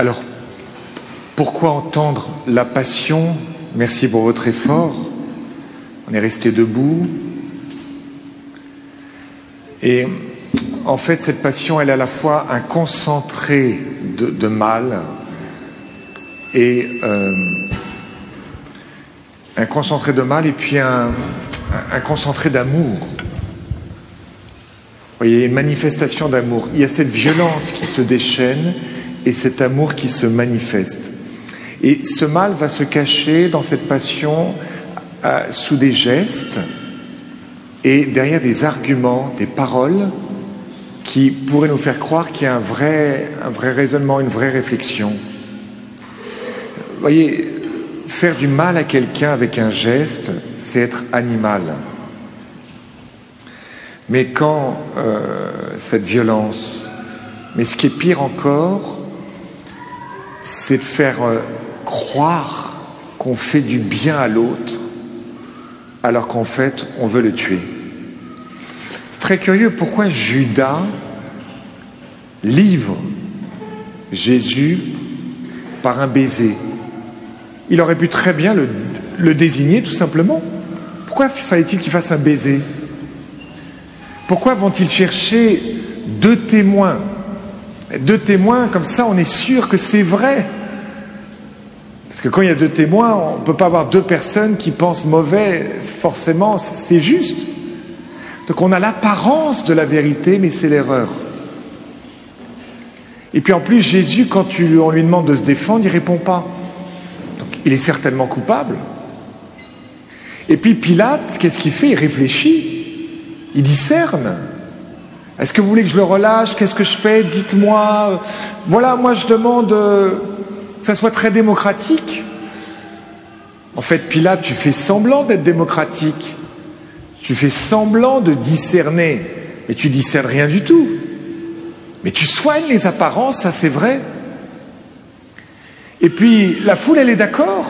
Alors, pourquoi entendre la passion? Merci pour votre effort. On est resté debout. Et en fait, cette passion, elle est à la fois un concentré de, mal et euh, un concentré de mal et puis un, un concentré d'amour. Vous voyez, une manifestation d'amour. Il y a cette violence qui se déchaîne et cet amour qui se manifeste. Et ce mal va se cacher dans cette passion euh, sous des gestes et derrière des arguments, des paroles qui pourraient nous faire croire qu'il y a un vrai, un vrai raisonnement, une vraie réflexion. Vous voyez, faire du mal à quelqu'un avec un geste, c'est être animal. Mais quand euh, cette violence, mais ce qui est pire encore, c'est de faire euh, croire qu'on fait du bien à l'autre alors qu'en fait on veut le tuer. C'est très curieux pourquoi Judas livre Jésus par un baiser? Il aurait pu très bien le, le désigner tout simplement. Pourquoi fallait-il qu'il fasse un baiser? Pourquoi vont-ils chercher deux témoins Deux témoins, comme ça on est sûr que c'est vrai. Parce que quand il y a deux témoins, on ne peut pas avoir deux personnes qui pensent mauvais, forcément, c'est juste. Donc on a l'apparence de la vérité, mais c'est l'erreur. Et puis en plus, Jésus, quand on lui demande de se défendre, il ne répond pas. Donc il est certainement coupable. Et puis Pilate, qu'est-ce qu'il fait? Il réfléchit, il discerne. Est-ce que vous voulez que je le relâche? Qu'est-ce que je fais? Dites-moi. Voilà, moi je demande euh, que ça soit très démocratique. En fait, Pilate, tu fais semblant d'être démocratique. Tu fais semblant de discerner, mais tu discernes rien du tout. Mais tu soignes les apparences, ça c'est vrai. Et puis, la foule, elle est d'accord.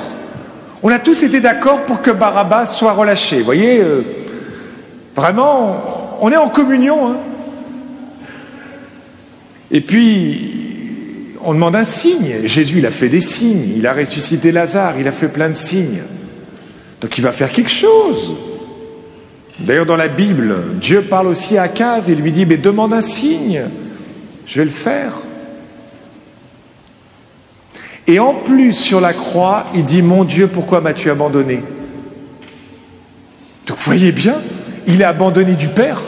On a tous été d'accord pour que Barabbas soit relâché. Vous voyez, euh, vraiment, on est en communion. Hein. Et puis, on demande un signe. Jésus, il a fait des signes. Il a ressuscité Lazare. Il a fait plein de signes. Donc il va faire quelque chose. D'ailleurs, dans la Bible, Dieu parle aussi à Akaz et lui dit, mais demande un signe. Je vais le faire. Et en plus, sur la croix, il dit, mon Dieu, pourquoi m'as-tu abandonné? Donc voyez bien, il est abandonné du Père.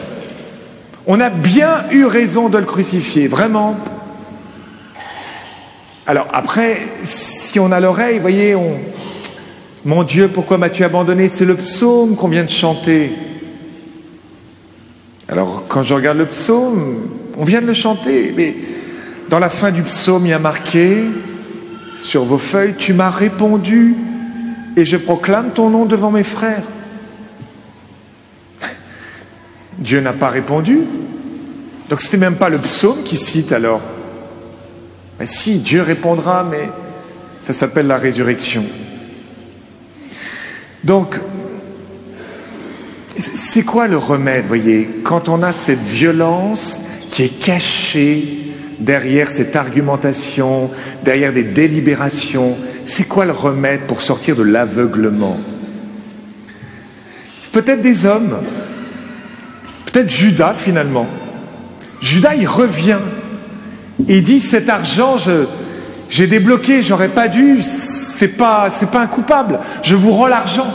On a bien eu raison de le crucifier, vraiment. Alors après, si on a l'oreille, voyez, on... Mon Dieu, pourquoi m'as-tu abandonné? C'est le psaume qu'on vient de chanter. Alors quand je regarde le psaume, on vient de le chanter, mais dans la fin du psaume, il y a marqué sur vos feuilles, tu m'as répondu et je proclame ton nom devant mes frères. Dieu n'a pas répondu. Donc ce n'est même pas le psaume qui cite alors mais si, Dieu répondra, mais ça s'appelle la résurrection. Donc, c'est quoi le remède, voyez, quand on a cette violence qui est cachée derrière cette argumentation, derrière des délibérations, c'est quoi le remède pour sortir de l'aveuglement? C'est peut-être des hommes, peut-être Judas finalement. Judas, il revient il dit cet argent, j'ai débloqué, j'aurais pas dû, c'est pas, c'est pas un coupable, je vous rends l'argent.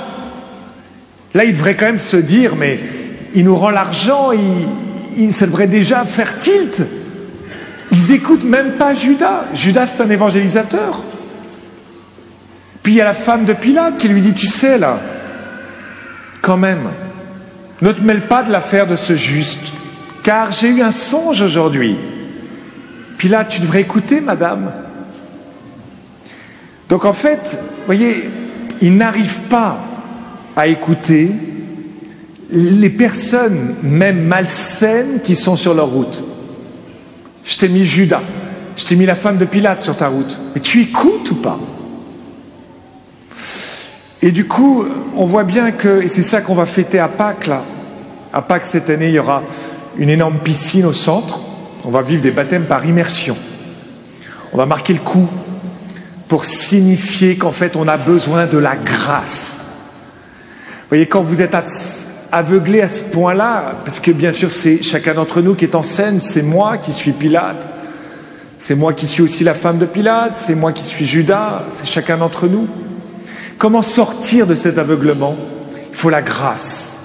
Là, il devrait quand même se dire, mais il nous rend l'argent, il, ça devrait déjà faire tilt. Ils écoutent même pas Judas. Judas, c'est un évangélisateur. Puis il y a la femme de Pilate qui lui dit, tu sais là, quand même, ne te mêle pas de l'affaire de ce juste, car j'ai eu un songe aujourd'hui. Puis là, tu devrais écouter, madame. Donc en fait, vous voyez, il n'arrive pas à écouter les personnes, même malsaines, qui sont sur leur route. Je t'ai mis Judas, je t'ai mis la femme de Pilate sur ta route. Mais tu écoutes ou pas? Et du coup, on voit bien que, et c'est ça qu'on va fêter à Pâques, là. À Pâques, cette année, il y aura une énorme piscine au centre on va vivre des baptêmes par immersion. On va marquer le coup pour signifier qu'en fait on a besoin de la grâce. Vous voyez, quand vous êtes aveuglé à ce point-là, parce que bien sûr c'est chacun d'entre nous qui est en scène, c'est moi qui suis Pilate, c'est moi qui suis aussi la femme de Pilate, c'est moi qui suis Judas, c'est chacun d'entre nous. Comment sortir de cet aveuglement? Il faut la grâce.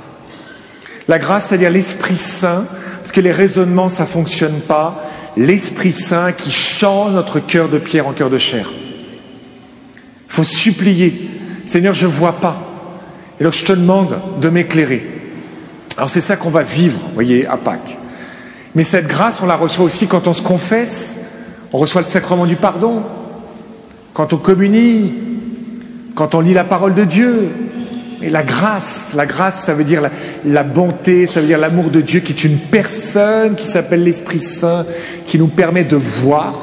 La grâce, c'est-à-dire l'Esprit Saint, parce que les raisonnements, ça ne fonctionne pas. L'Esprit Saint qui change notre cœur de pierre en cœur de chair. Il faut supplier. Seigneur, je ne vois pas. Et donc je te demande de m'éclairer. Alors c'est ça qu'on va vivre, vous voyez, à Pâques. Mais cette grâce, on la reçoit aussi quand on se confesse, on reçoit le sacrement du pardon, quand on communie, quand on lit la parole de Dieu. Et la grâce, la grâce, ça veut dire la, bonté, ça veut dire l'amour de Dieu qui est une personne qui s'appelle l'Esprit Saint, qui nous permet de voir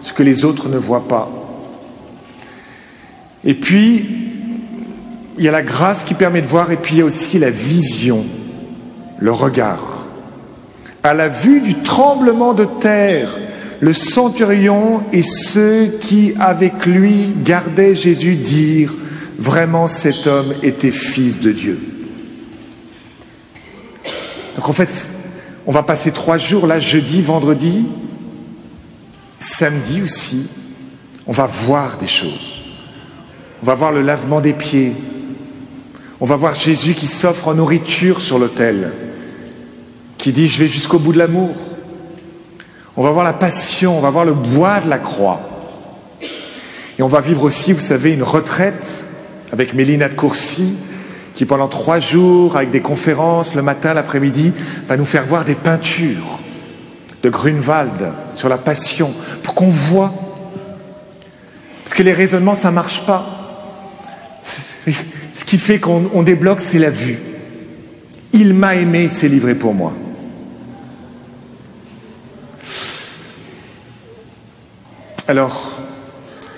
ce que les autres ne voient pas. Et puis, il y a la grâce qui permet de voir, et puis il y a aussi la vision, le regard. À la vue du tremblement de terre, le centurion et ceux qui avec lui gardaient Jésus dirent, vraiment cet homme était fils de Dieu. Donc en fait, on va passer trois jours là, jeudi, vendredi, samedi aussi, on va voir des choses. On va voir le lavement des pieds. On va voir Jésus qui s'offre en nourriture sur l'autel, qui dit je vais jusqu'au bout de l'amour. On va voir la passion, on va voir le bois de la croix. Et on va vivre aussi, vous savez, une retraite avec Mélina de Courcy, qui pendant trois jours, avec des conférences le matin, l'après-midi, va nous faire voir des peintures de Grunewald sur la passion, pour qu'on voit. Parce que les raisonnements, ça ne marche pas. Ce qui fait qu'on débloque, c'est la vue. Il m'a aimé, s'est livré pour moi. Alors,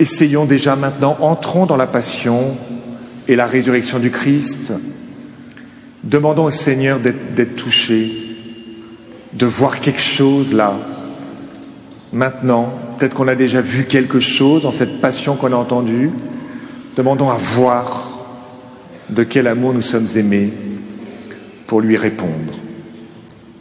essayons déjà maintenant, entrons dans la passion et la résurrection du Christ. Demandons au Seigneur d'être touché, de voir quelque chose là. Maintenant, peut-être qu'on a déjà vu quelque chose dans cette passion qu'on a entendue. Demandons à voir de quel amour nous sommes aimés pour lui répondre.